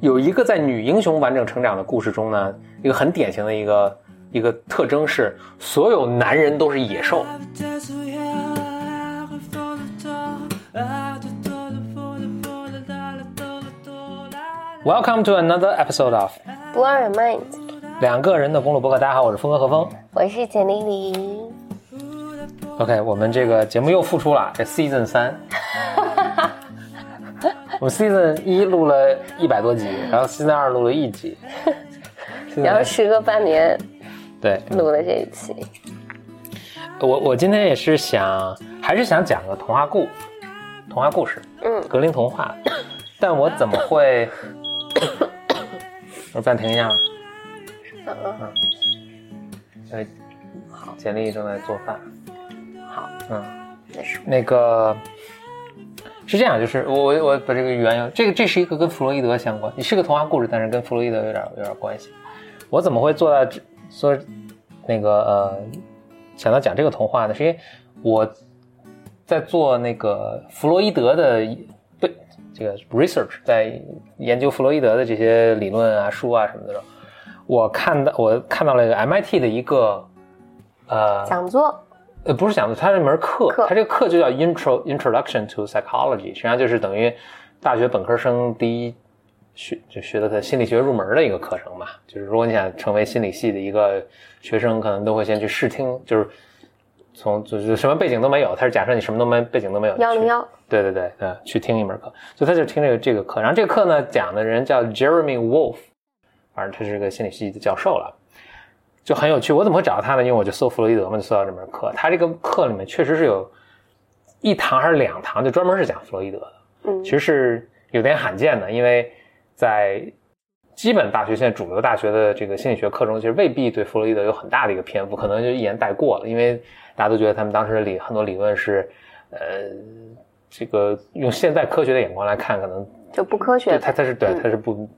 有一个在女英雄完整成长的故事中呢，一个很典型的一个一个特征是，所有男人都是野兽。Welcome to another episode of Blow Your Mind，两个人的公路博客。大家好，我是峰哥何峰。我是简丽丽。OK，我们这个节目又复出了，这 Season 三。我们 Season 一录了一百多集，然后 Season 二录了一集，然后时隔半年对，录了这一期，我我今天也是想，还是想讲个童话故，童话故事，嗯。格林童话，但我怎么会？我暂停一下，嗯嗯，呃，好，简历正在做饭，好，嗯，那个是这样，就是我我我把这个缘由，这个这是一个跟弗洛伊德相关，你是个童话故事，但是跟弗洛伊德有点有点关系。我怎么会做到这说那个呃想到讲这个童话呢？是因为我在做那个弗洛伊德的对这个 research，在研究弗洛伊德的这些理论啊、书啊什么的时候，我看到我看到了一个 MIT 的一个呃讲座，呃，不是讲的，他这门课，课它这个课就叫 Intro Introduction to Psychology，实际上就是等于大学本科生第一学就学的他心理学入门的一个课程嘛。就是如果你想成为心理系的一个学生，可能都会先去试听，就是从就是什么背景都没有，他是假设你什么都没背景都没有，去幺零幺，对对对嗯，去听一门课，所以他就听这个这个课。然后这个课呢，讲的人叫 Jeremy Wolf，反正他是个心理系的教授了，就很有趣。我怎么会找到他呢？因为我就搜弗洛伊德嘛，就搜到这门课。他这个课里面确实是有一堂还是两堂，就专门是讲弗洛伊德的。嗯其实是有点罕见的，因为在基本大学现在主流大学的这个心理学课中，其实未必对弗洛伊德有很大的一个篇幅，可能就一言带过了，因为大家都觉得他们当时的理很多理论是，呃，这个用现在科学的眼光来看，可能就不科学对的，它它是对他是不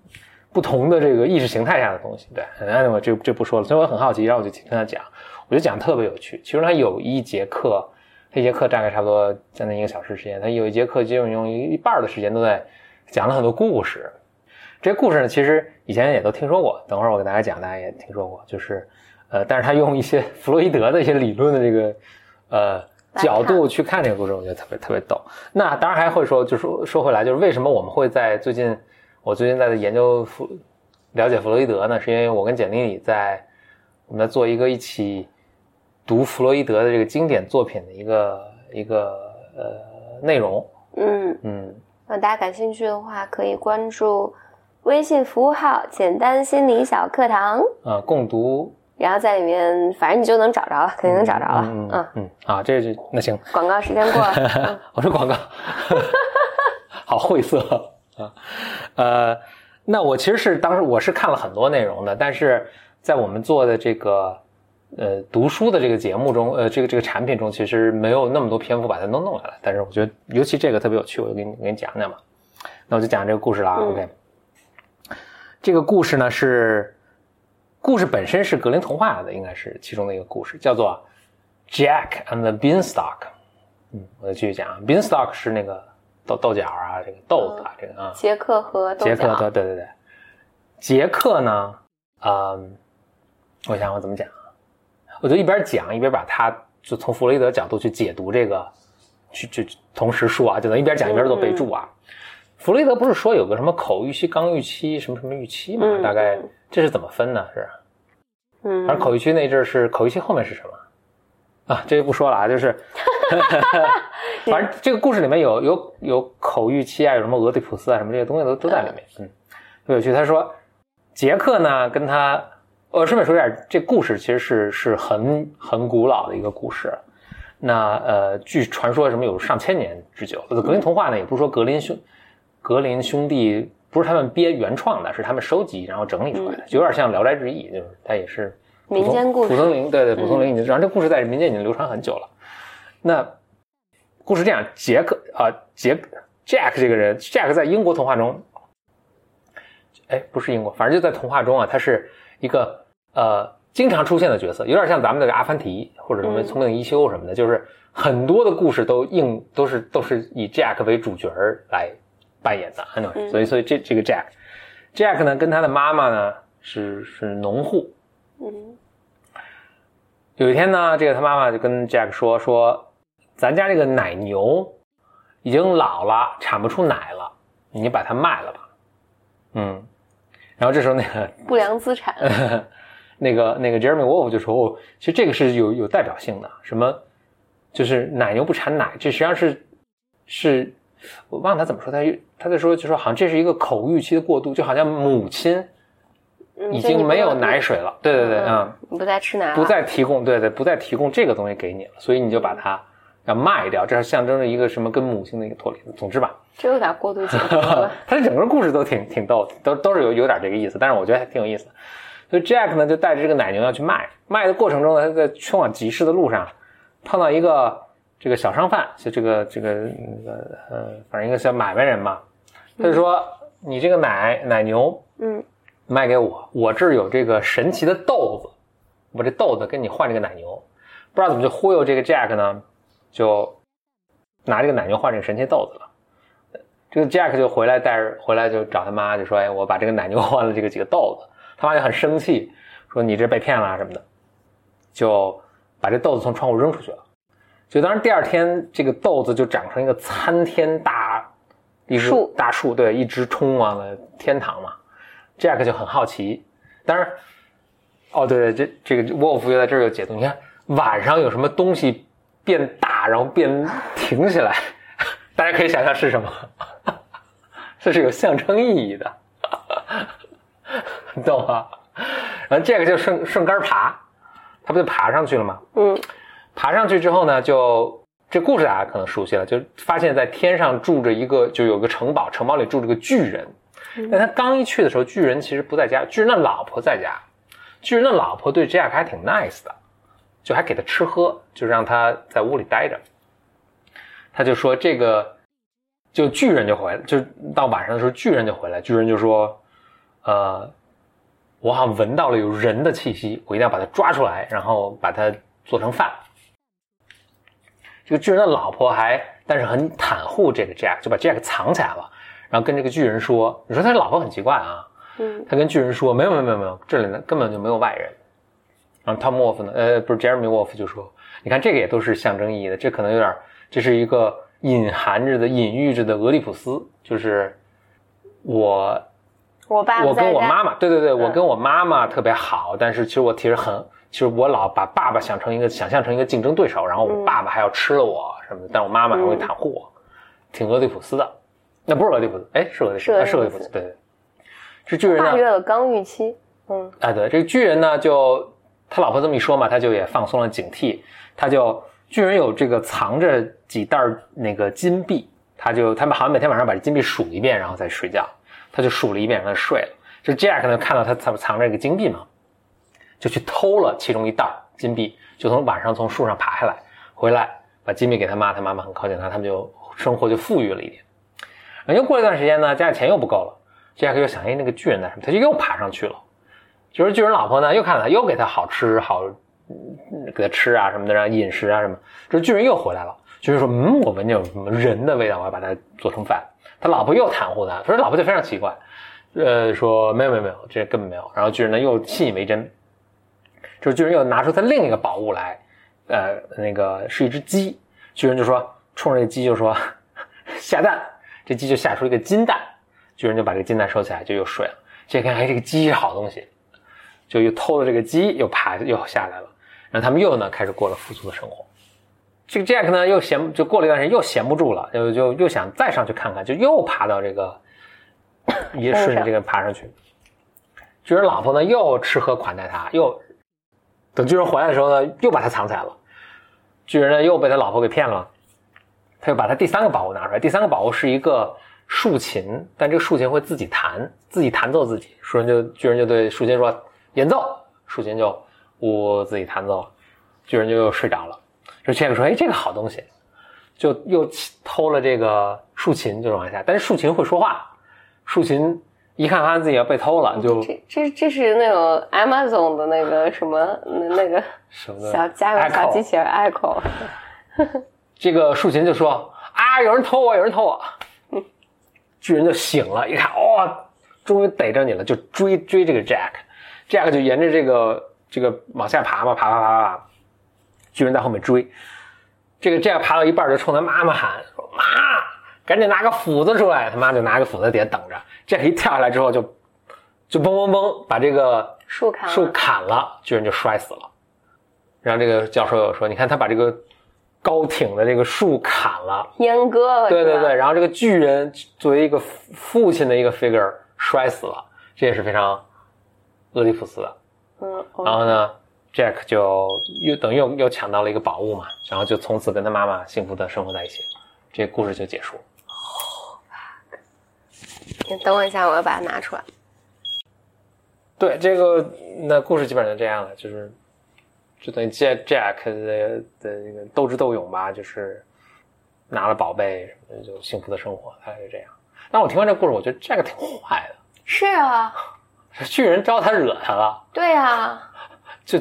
不同的这个意识形态下的东西，对，那我这这不说了，所以我很好奇，然后我就听他讲，我就讲特别有趣。其实他有一节课，他一节课大概差不多将近一个小时时间，他有一节课就用一半的时间都在讲了很多故事。这些故事呢，其实以前也都听说过，等会儿我给大家讲，大家也听说过，就是呃，但是他用一些弗洛伊德的一些理论的这个呃角度去看这个故事，我觉得特别特别逗。那当然还会说，就说说回来，就是为什么我们会在最近，我最近在研究弗了解弗洛伊德呢？是因为我跟简历里在我们在做一个一起读弗洛伊德的这个经典作品的一个一个呃内容，嗯，嗯，如果大家感兴趣的话，可以关注微信服务号“简单心理小课堂啊、共读”，然后在里面，反正你就能找着了，肯定能找着了。嗯嗯，嗯啊，这就那行，广告时间过了，嗯我说广告，好晦涩啊。呃，那我其实是当时我是看了很多内容的，但是在我们做的这个呃读书的这个节目中，呃这个这个产品中，其实没有那么多篇幅把它都弄来了。但是我觉得尤其这个特别有趣，我就给你给你讲讲嘛。那我就讲这个故事了啊。嗯 OK，这个故事呢是故事本身是格林童话的，应该是其中的一个故事，叫做 Jack and the Beanstalk。嗯，我就继续讲啊，Beanstalk 是那个豆豆角啊，这个豆子啊，这个啊，杰克和豆杰克，角对对对对，杰克呢，嗯，我想我怎么讲啊？我就一边讲一边把它就从弗洛伊德角度去解读这个，去去同时说啊，就能一边讲一边做备注啊。弗洛伊德不是说有个什么口预期、刚预期、什么什么预期嘛？嗯大概嗯这是怎么分呢？是？嗯，而口预期那阵是口预期后面是什么？啊，这就不说了啊，就是 反正这个故事里面有有有口欲期啊，有什么俄狄浦斯啊，什么这些东西都都在里面，嗯，特别有趣。他说，杰克呢跟他，我顺便说一下，这故事其实是是很很古老的一个故事。那呃，据传说什么有上千年之久。格林童话呢，也不是说格林兄格林兄弟不是他们编原创的，是他们收集然后整理出来的，就有点像《聊斋志异》，就是它也是嗯民间故事蒲松龄对对，蒲松龄已经，然后这故事在民间已经流传很久了。那故事这样，杰克啊、杰 Jack 这个人，Jack 在英国童话中，哎，不是英国，反正就在童话中啊，他是一个呃经常出现的角色，有点像咱们那个阿凡提或者什么嗯聪明一休什么的，就是很多的故事都应都是都是以 Jack 为主角来扮演的，anyway，、嗯所以所以这这个 Jack Jack 呢跟他的妈妈呢是是农户。嗯有一天呢，这个他妈妈就跟 Jack 说说，咱家这个奶牛已经老了，产不出奶了，你把它卖了吧。嗯，然后这时候那个不良资产。那个那个 Jeremy Wolf 就说哦，其实这个是有有代表性的，什么就是奶牛不产奶，这实际上是是我忘了他怎么说，他他在说就说好像这是一个口欲期的过渡，就好像母亲嗯已经没有奶水了，对对对，嗯，你不再吃奶了，不再提供，对对，不再提供这个东西给你了，所以你就把它要卖掉，这是象征着一个什么跟母亲的一个脱离。总之吧，这有点过度解读了。它整个故事都挺挺逗的，都都是有有点这个意思，但是我觉得还挺有意思的。所以 Jack 呢就带着这个奶牛要去卖，卖的过程中呢，他在去往集市的路上碰到一个这个小商贩，就这个这个那个呃，反正一个小买卖人嘛，他就说、你这个奶奶牛嗯卖给我，我这儿有这个神奇的豆子，我这豆子跟你换这个奶牛，不知道怎么就忽悠这个 Jack 呢，就拿这个奶牛换这个神奇豆子了。这个 Jack 就回来带着回来就找他妈，就说：“哎，我把这个奶牛换了这个几个豆子。”他妈就很生气，说：“你这被骗了啊什么的。”就把这豆子从窗户扔出去了。就当然第二天，这个豆子就长成一个参天大一只树大树，对，一直冲往了天堂嘛。Jack 就很好奇，当然，哦对对，这这个 Wolf 又在这儿有解读。你看晚上有什么东西变大，然后变挺起来，大家可以想象是什么？这是有象征意义的，你 懂吗？然后 Jack 就顺顺杆爬，他不就爬上去了吗？嗯爬上去之后呢，就这故事大家可能熟悉了，就发现在天上住着一个，就有个城堡，城堡里住着个巨人。但他刚一去的时候，巨人其实不在家，巨人的老婆在家。巨人的老婆对 Jack 还挺 nice 的，就还给他吃喝，就让他在屋里待着。他就说这个，就巨人就回来，就到晚上的时候，巨人就回来，巨人就说，呃，我好像闻到了有人的气息，我一定要把他抓出来，然后把他做成饭。这个巨人的老婆还，但是很袒护这个 Jack，就把 Jack 藏起来了，然后跟这个巨人说：“你说他老婆很奇怪啊，嗯他跟巨人说：没有没有没有没有，这里呢根本就没有外人。”然后 Tom Wolf 呢，呃，不是 Jeremy Wolf 就说：“你看这个也都是象征意义的，这可能有点，这是一个隐含着的、隐喻着的俄狄浦斯，就是我我爸不我跟我妈妈，对对对，嗯我跟我妈妈特别好，但是其实我其实很，其实我老把爸爸想成一个想象成一个竞争对手，然后我嗯爸爸还要吃了我什么的，但我妈妈还会袒护我，挺俄狄浦斯的。那不是俄狄浦斯，哎，是俄狄浦斯，是俄狄浦斯对对。这巨人呢跨？越了刚预期。嗯哎，对，这个巨人呢，就他老婆这么一说嘛，他就也放松了警惕，他就巨人有这个藏着几袋儿那个金币，他就他们好像每天晚上把这金币数一遍，然后再睡觉，他就数了一遍，然后就睡了。就 Jack 呢看到他藏藏着这个金币嘛，就去偷了其中一袋儿金币，就从晚上从树上爬下来，回来把金币给他妈，他妈妈很靠近他，他们就生活就富裕了一点。然后又过了一段时间呢，家里钱又不够了，Jack 又想，哎，那个巨人在什么？他就又爬上去了。就是巨人老婆呢，又看到他，又给他好吃好，给他吃啊什么的，然后饮食啊什么。这巨人又回来了，巨人说，嗯，我闻见有什么人的味道，我要把它做成饭。他老婆又袒护他，说老婆就非常奇怪，呃，说没有没有没有，这根本没有。然后巨人呢又信以为真，这巨人又拿出他另一个宝物来，呃，那个是一只鸡。巨人就说，冲着这鸡就说 下蛋，这鸡就下出一个金蛋，巨人就把这个金蛋收起来，就又睡了。这看，哎，这个鸡是好东西，就又偷了这个鸡，又爬又下来了。然后他们又呢开始过了富足的生活。这个 Jack 呢又闲，就过了一段时间又闲不住了，就就又想再上去看看，就又爬到这个，也顺着这个爬上去。巨人老婆呢又吃喝款待他，又等巨人回来的时候呢，又把他藏起来了。巨人呢又被他老婆给骗了，他又把他第三个宝物拿出来。第三个宝物是一个竖琴，但这个竖琴会自己弹，自己弹奏自己。树人就巨人就对竖琴说演奏，竖琴就呜自己弹奏，巨人就又睡着了。这 Jack 说：“哎，这个好东西。”就又偷了这个竖琴，就往下。但是竖琴会说话，竖琴一看发现自己要被偷了，就这这这是那种 Amazon 的那个什么那那个什么小家用小机器人 Echo，这个竖琴就说：“啊，有人偷我，有人偷我。”巨人就醒了，一看，哦，终于逮着你了，就追追这个 Jack，Jack 就沿着这个这个往下爬嘛，爬爬爬爬，巨人在后面追，这个 Jack 爬到一半就冲他妈妈喊说：“妈，赶紧拿个斧子出来！”他妈就拿个斧子在底下等着，Jack 一跳下来之后就就嘣嘣嘣把这个树砍了树砍了，巨人就摔死了。然后这个教授又说：“你看他把这个高挺的这个树砍了。”阉割了，对对对，，然后这个巨人作为一个父父亲的一个 figure 摔死了，这也是非常俄狄浦斯的。嗯，然后呢，Jack 就又等于又又抢到了一个宝物嘛，然后就从此跟他妈妈幸福的生活在一起，这故事就结束。你等我一下，我要把它拿出来。对，这个那故事基本上就这样了，就是就等于 Jack Jack 的的那个斗智斗勇吧，就是拿了宝贝什么的，就幸福的生活，大概是这样。但我听完这故事，我觉得 Jack 挺坏的。是啊，巨人招他惹他了，对啊，就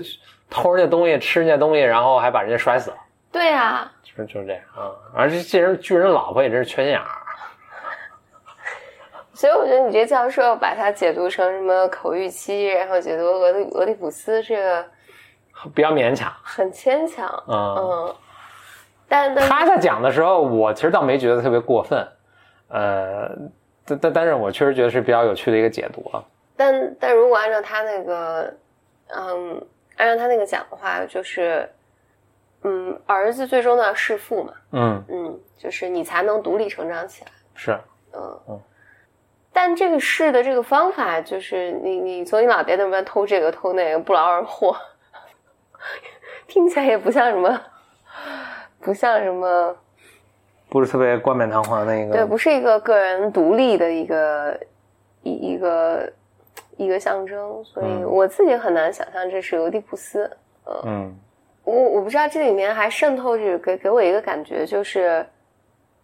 偷人家东西，吃人家东西，然后还把人家摔死了，对啊，就是就是这样啊。而且这人巨人老婆也真是缺心眼儿，所以我觉得你这教授把它解读成什么口欲期，然后解读俄狄俄狄浦斯，这个比较勉强。很牵强。嗯，嗯，但但他在讲的时候，我其实倒没觉得特别过分，呃，但但但是我确实觉得是比较有趣的一个解读啊。但但如果按照他那个，嗯，按照他那个讲的话，就是，嗯，儿子最终都要弑父嘛，嗯，嗯，就是你才能独立成长起来，是，嗯。嗯。但这个试的这个方法，就是你你从你老爹那边偷这个偷那个，不劳而获，听起来也不像什么，不像什么，不是特别冠冕堂皇的一个。对，不是一个个人独立的一个一一个一个象征，所以嗯我自己很难想象这是俄狄浦斯。嗯我我不知道这里面还渗透着给给我一个感觉，就是，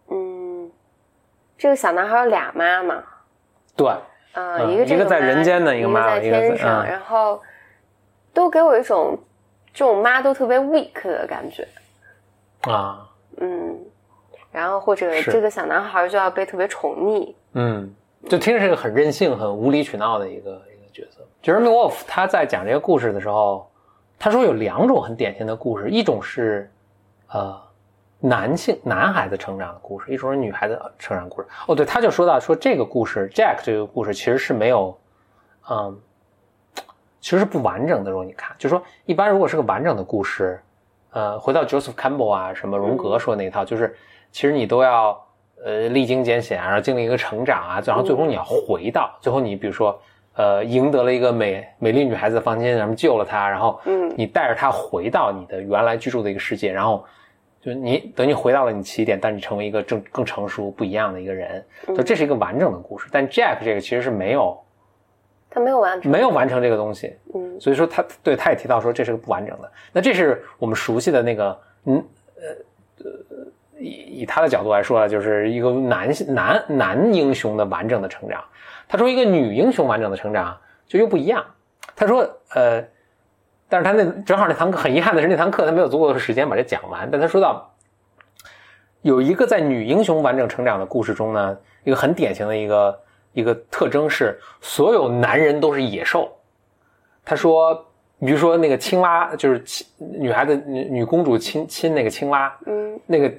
嗯，这个小男孩有俩妈妈，对，呃，嗯一个这一个在人间的一一个妈一个在天上，嗯然后都给我一种这种妈都特别 weak 的感觉，啊，嗯，然后或者这个小男孩就要被特别宠溺，嗯，就听着是个很任性、很无理取闹的一个一个角色。Jeremy Wolf 他在讲这个故事的时候，他说有两种很典型的故事，一种是呃男性男孩子成长的故事，一种是女孩子成长故事。哦，对，他就说到说这个故事 Jack 这个故事其实是没有，嗯，其实是不完整的。如果你看，就是说一般如果是个完整的故事，呃，回到 Joseph Campbell 啊，什么荣格说那一套，就是其实你都要呃历经艰险，然后经历一个成长啊，然后最后你要回到，最后你比如说呃赢得了一个美美丽女孩子的房间，然后救了她，然后嗯你带着她回到你的原来居住的一个世界，然后就你等你回到了你起点，但你成为一个正更成熟不一样的一个人，就这是一个完整的故事。但 Jack 这个其实是没有他没有完成，没有完成这个东西，嗯所以说他对他也提到说这是个不完整的。那这是我们熟悉的那个，嗯呃呃，以以他的角度来说啊，就是一个男性男男英雄的完整的成长。他说一个女英雄完整的成长就又不一样。他说呃，但是他那正好那堂课很遗憾的是那堂课他没有足够的时间把这讲完。但他说到有一个在女英雄完整成长的故事中呢，一个很典型的一个一个特征是所有男人都是野兽。他说，比如说那个青蛙，就是亲女孩子女女公主亲亲那个青蛙，嗯那个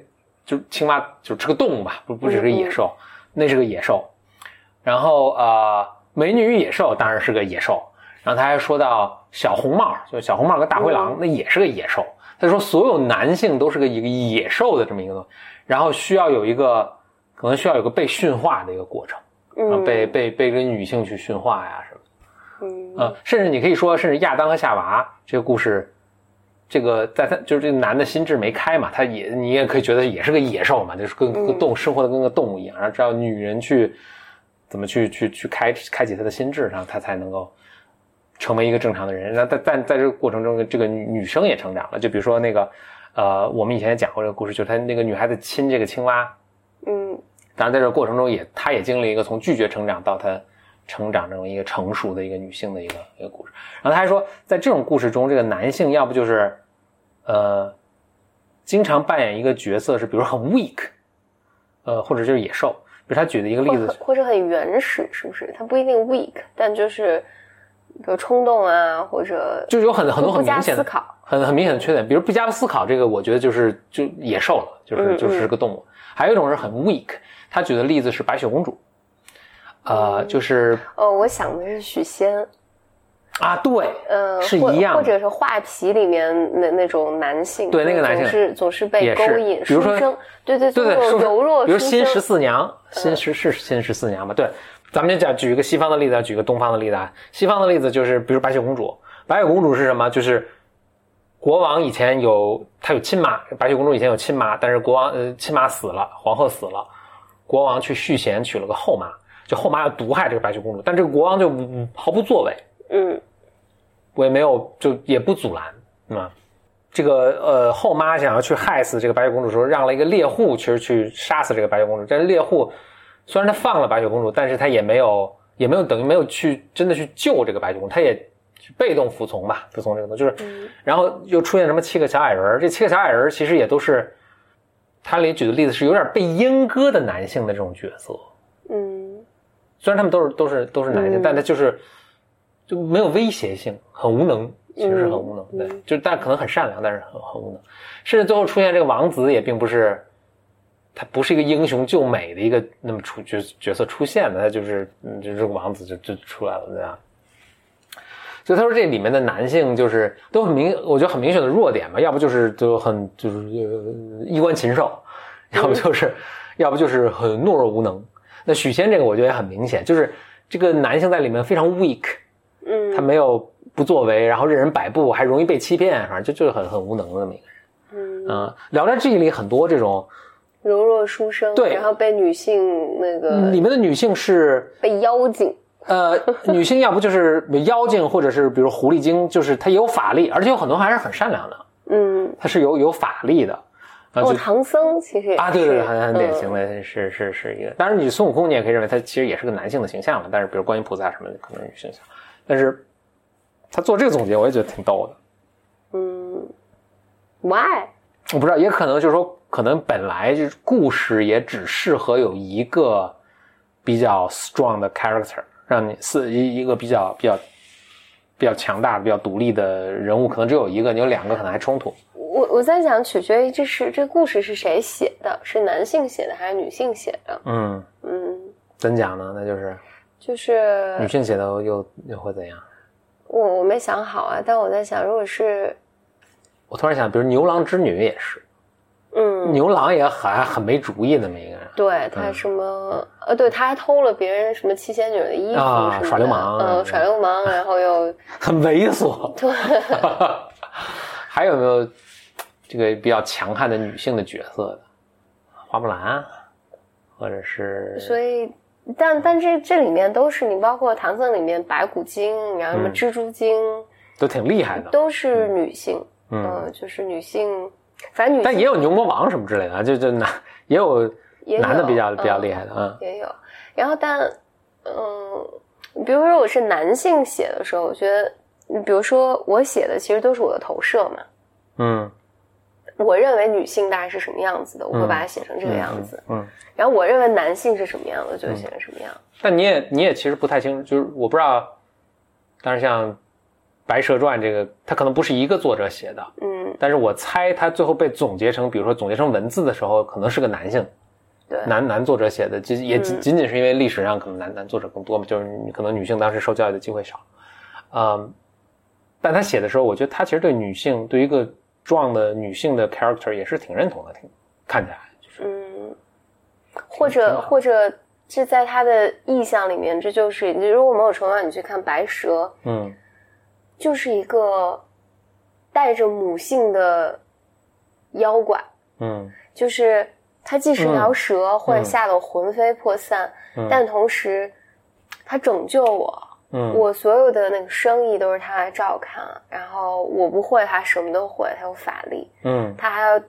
就青蛙就是个动物吧，不不只是个野兽，那是个野兽。然后呃，美女与野兽当然是个野兽。然后他还说到小红帽，就小红帽跟大灰狼，那也是个野兽。他说所有男性都是个一个野兽的这么一个东西，然后需要有一个可能需要有个被驯化的一个过程，啊嗯被被被跟女性去驯化呀什么的。嗯呃，甚至你可以说，甚至亚当和夏娃这个故事，这个在他就是这个男的心智没开嘛，他也你也可以觉得也是个野兽嘛，就是跟跟动物生活的跟个动物一样，然后只要女人去怎么去去去开开启他的心智，然后他才能够成为一个正常的人。那但但在这个过程中，这个女女生也成长了，就比如说那个呃，我们以前也讲过这个故事，就是他那个女孩子亲这个青蛙，嗯当然，在这个过程中也，她也经历一个从拒绝成长到她成长成为一个成熟的一个女性的一个一个故事。然后她还说，在这种故事中，这个男性要不就是，呃，经常扮演一个角色是，比如很 weak，呃，或者就是野兽。比如他举的一个例子或或者很原始，是不是？他不一定 weak，但就是比如冲动啊，或者就是有很很多很明显的思考。很很明显的缺点，比如不加思考，这个我觉得就是就野兽了，就是嗯就是个动物。还有一种是很 weak，他举的例子是白雪公主，嗯。呃，就是哦，我想的是许仙，啊，对，呃，或是一样或者是画皮里面那那种男性，对那个男性。总是总是被勾引，比如说，对对对对，柔弱，比如新十四娘，新十是新十四娘嘛？对，咱们就讲举一个西方的例子，举一个东方的例子啊。西方的例子就是，比如白雪公主，白雪公主是什么？就是国王以前有他有亲妈，白雪公主以前有亲妈，但是国王呃亲妈死了，皇后死了，国王去续弦娶了个后妈，就后妈要毒害这个白雪公主，但这个国王就嗯毫不作为，嗯我也没有就也不阻拦，嗯，这个呃后妈想要去害死这个白雪公主的时候，让了一个猎户其实去杀死这个白雪公主。这猎户虽然他放了白雪公主，但是他也没有也没有等于没有去真的去救这个白雪公主，他也被动服从吧，服从这个东西就是，嗯然后又出现什么七个小矮人，这七个小矮人其实也都是他里举的例子是有点被阉割的男性的这种角色，嗯。虽然他们都是都是都是男性，嗯。但他就是就没有威胁性，很无能，其实是很无能，嗯对，就是但可能很善良，但是很很无能，甚至最后出现这个王子也并不是，他不是一个英雄救美的一个那么出角角色出现的，他就是嗯，就是这个王子就就出来了，对吧？所以他说这里面的男性就是都很明，我觉得很明显的弱点吧，要不就是就很就是呃衣冠禽兽，要不就是、要不就是很懦弱无能。那许仙这个我觉得也很明显，就是这个男性在里面非常 weak，嗯，他没有不作为，然后任人摆布，还容易被欺骗，反正就就是很很无能的那么一个人。嗯嗯，《聊斋志异》里很多这种，柔弱书生，对然后被女性那个里面的女性是被妖精，呃，女性要不就是妖精，或者是比如狐狸精，就是她有法力，而且有很多还是很善良的，嗯，她是有有法力的。啊，哦，就唐僧其实也啊，对对对，是很很典型嗯的，是是是一个。当然，你孙悟空你也可以认为他其实也是个男性的形象了，但是比如观音菩萨什么的可能是女性形象，但是他做这个总结，我也觉得挺逗的。嗯，why？我不知道，也可能就是说，可能本来就是故事也只适合有一个比较 strong 的 character，让你四一一个比较比较比较强大、比较独立的人物，可能只有一个，你有两个可能还冲突。我我在想，取决于这是这故事是谁写的，是男性写的还是女性写的？嗯，嗯，怎讲呢？那就是就是女性写的又又会怎样？我我没想好啊，但我在想，如果是我突然想，比如牛郎织女也是，嗯，牛郎也很很没主意那么一个人。对他什么、呃，对，他还偷了别人什么七仙女的衣服耍流氓嗯，耍流氓，然后又很猥琐。对，还有没有这个比较强悍的女性的角色的？花木兰，或者是所以。但但这这里面都是你，包括唐僧里面白骨精，然后什么嗯蜘蛛精，都挺厉害的。都是女性，嗯，呃，就是女性，反正女但也有牛魔王什么之类的啊，就就男也有男的比较比较嗯厉害的啊。也有。然后但嗯，比如说我是男性写的时候，我觉得，比如说我写的其实都是我的投射嘛，嗯，我认为女性大概是什么样子的，我会嗯把它写成这个样子。嗯。嗯，然后我认为男性是什么样的，就写成什么样。但你也你也其实不太清楚，就是我不知道，但是像《白蛇传》这个，它可能不是一个作者写的，嗯，但是我猜他最后被总结成，比如说总结成文字的时候，可能是个男性。对，男男作者写的，仅也仅嗯。仅仅是因为历史上可能男男作者更多嘛，就是你可能女性当时受教育的机会少，嗯，但他写的时候，我觉得他其实对女性，对一个壮的女性的 character 也是挺认同的，挺看起来就是。嗯，或者或者这在他的意象里面，这就是你如果某种程度上你去看白蛇，嗯。就是一个带着母性的妖怪，嗯。就是它既是条蛇，或者吓得我魂飞魄散，嗯。但同时它拯救我，嗯，我所有的那个生意都是他来照看，然后我不会，他什么都会，他有法力，嗯。他还要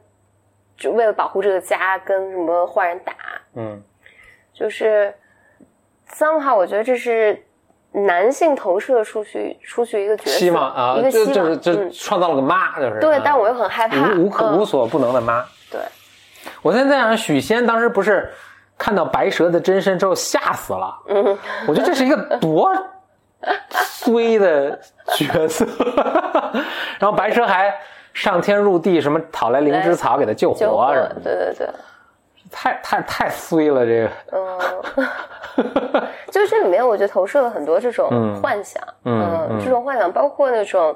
就为了保护这个家跟什么坏人打，嗯。就是 somehow 我觉得这是男性投射出去出去一个角色，希望啊，一个希望，就就是就嗯，创造了个妈，就是。对，啊。但我又很害怕，无无可嗯。无所不能的妈。对，我现在在想，许仙当时不是看到白蛇的真身之后吓死了。嗯，我觉得这是一个多衰的角色。然后白蛇还上天入地，什么讨来灵芝草给他救活，什么的？对对对，太太太衰了，这个。嗯，就是这里面我觉得投射了很多这种幻想，嗯，这种幻想包括那种，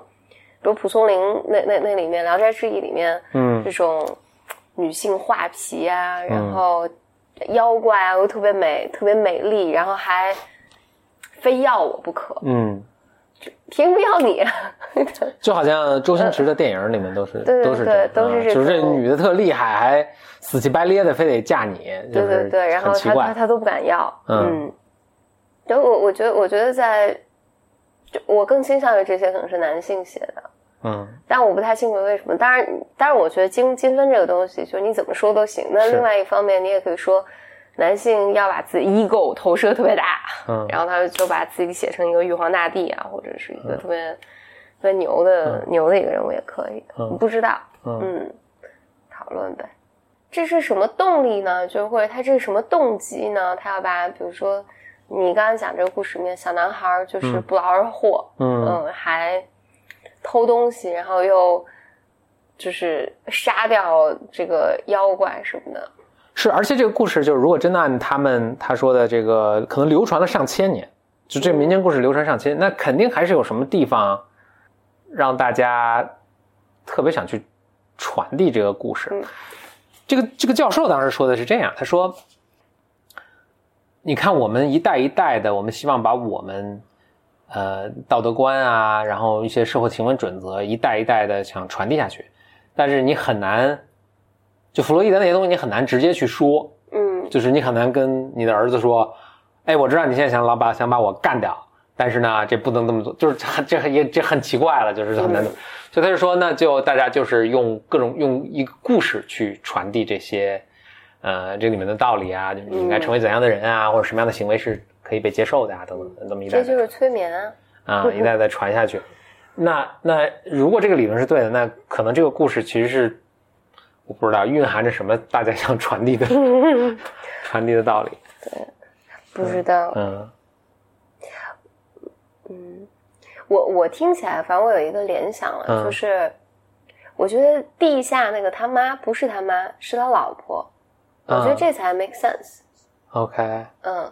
比如蒲松龄那那那里面《聊斋志异》里面，嗯，这种女性画皮啊，然后妖怪啊又特别美，特别美丽，然后还非要我不可，嗯，凭什么要你？就好像周星驰的电影里面都是都是对都是这就是这女的特厉害，还死乞白咧的非得嫁你，对对对，然后他他他都不敢要，嗯。就我我觉得，我觉得在，就我更倾向于这些可能是男性写的，嗯，但我不太清楚为什么。当然，当然，我觉得金金分这个东西，就是你怎么说都行。那另外一方面，你也可以说，男性要把自己 ego 投射特别大，嗯，然后他就把自己写成一个玉皇大帝啊，或者是一个特别特别牛的牛的一个人物也可以。不知道，嗯，讨论呗。这是什么动力呢？就或者他这是什么动机呢？他要把比如说。你刚才讲这个故事里面，小男孩就是不劳而获，嗯，还偷东西，然后又就是杀掉这个妖怪什么的。是，而且这个故事就是，如果真的按他们他说的这个，可能流传了上千年，就这民间故事流传上千，那肯定还是有什么地方让大家特别想去传递这个故事。这个这个教授当时说的是这样，他说。你看，我们一代一代的，我们希望把我们，呃，道德观啊，然后一些社会行为准则，一代一代的想传递下去，但是你很难，就弗洛伊德那些东西，你很难直接去说，嗯，就是你很难跟你的儿子说，哎，我知道你现在想老把想把我干掉，但是呢，这不能这么做，就是这这也这很奇怪了，就是很难，所以他就说，那就大家就是用各种用一个故事去传递这些。呃，这里面的道理啊，你应该成为怎样的人啊，或者什么样的行为是可以被接受的啊，等等，这么一代，这就是催眠啊，啊，一代代传下去。那那如果这个理论是对的，那可能这个故事其实是我不知道蕴含着什么大家想传递的 传递的道理。对，不知道。嗯嗯，我我听起来，反正我有一个联想了，就是我觉得地下那个他妈不是他妈，是他老婆。我觉得这才 make sense。OK。嗯，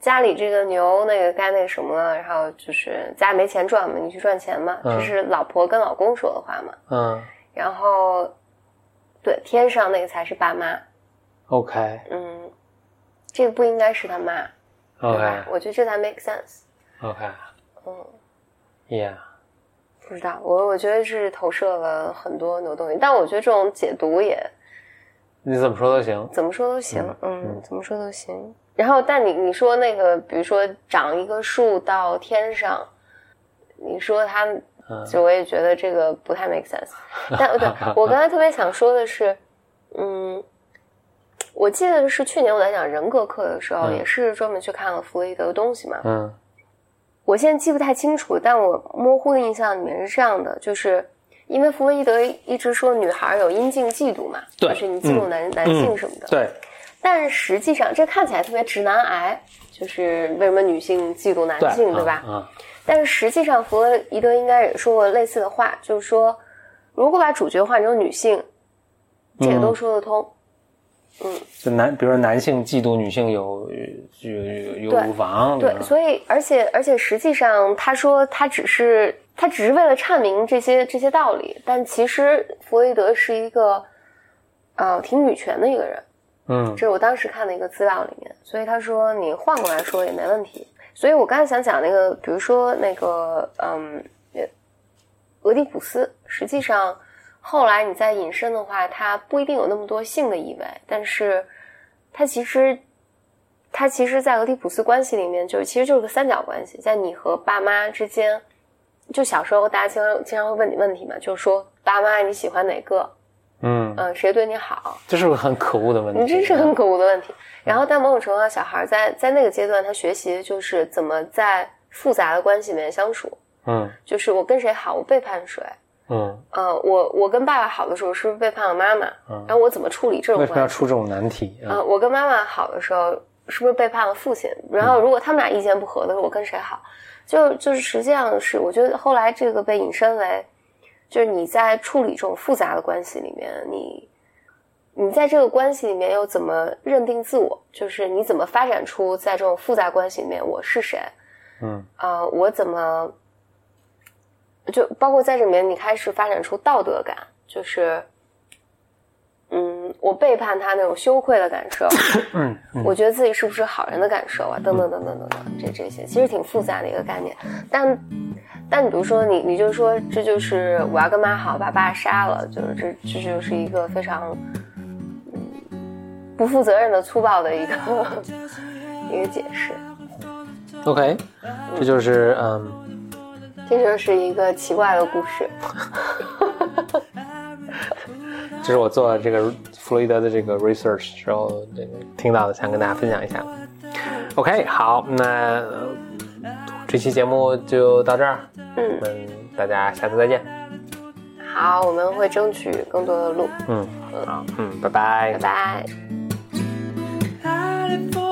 家里这个牛那个该那什么了，然后就是家里没钱赚嘛，你去赚钱嘛，这是老婆跟老公说的话嘛。嗯。然后，对，天上那个才是爸妈。OK。嗯，这个不应该是他妈。OK。我觉得这才 make sense。OK。嗯。Yeah。不知道，我我觉得是投射了很多牛东西，但我觉得这种解读也。你怎么说都行，怎么说都行，嗯，怎么说都行。然后，但你你说那个，比如说长一个树到天上，你说它，就我也觉得这个不太 make sense。但对我刚才特别想说的是，嗯，我记得是去年我在讲人格课的时候，也是专门去看了弗洛伊德的东西嘛。嗯，我现在记不太清楚，但我模糊的印象里面是这样的，就是。因为弗洛伊德一直说女孩有阴茎嫉妒嘛，就是你嫉妒男男性什么的。对，但实际上这看起来特别直男癌，就是为什么女性嫉妒男性，对吧？嗯。但是实际上弗洛伊德应该也说过类似的话，就是说，如果把主角换成女性，这个都说得通。嗯。就男，比如说男性嫉妒女性有有有有乳房。对，所以而且而且实际上他说他只是。他只是为了阐明这些这些道理，但其实弗洛伊德是一个，呃，挺女权的一个人，嗯，这是我当时看的一个资料里面，所以他说你换过来说也没问题。所以我刚才想讲那个，比如说那个，嗯，俄狄浦斯，实际上后来你再引申的话，它不一定有那么多性的意味，但是它其实，它其实，在俄狄浦斯关系里面，就其实就是个三角关系，在你和爸妈之间。就小时候，大家经常经常会问你问题嘛，就是说爸妈你喜欢哪个？嗯嗯，谁对你好？这是个很可恶的问题。你这是很可恶的问题。然后，但某种程度上，小孩在在那个阶段，他学习就是怎么在复杂的关系里面相处。嗯，就是我跟谁好，我背叛谁。嗯呃，我我跟爸爸好的时候是不是背叛了妈妈？嗯然后我怎么处理这种为什么要？出这种难题呃，啊？我跟妈妈好的时候是不是背叛了父亲？然后如果他们俩意见不合的时候，我跟谁好？就就是实际上是，我觉得后来这个被引申为，就是你在处理这种复杂的关系里面，你你在这个关系里面又怎么认定自我？就是你怎么发展出在这种复杂关系里面我是谁？嗯啊、我怎么就包括在这里面，你开始发展出道德感，就是，嗯，我背叛他那种羞愧的感受，嗯嗯我觉得自己是不是好人的感受啊，等等等等等等，这这些其实挺复杂的一个概念。但但你比如说你你就说这就是我要跟妈好，把爸杀了，就是这这就是一个非常嗯不负责任的粗暴的一个 一个解释。，OK，这就是嗯。这就是一个奇怪的故事。这是我做这个弗洛伊德的这个 research 时候这个听到的，想跟大家分享一下。OK，好，那呃这期节目就到这儿，嗯我，们大家下次再见。好，我们会争取更多的路。嗯，好，嗯，拜拜拜拜。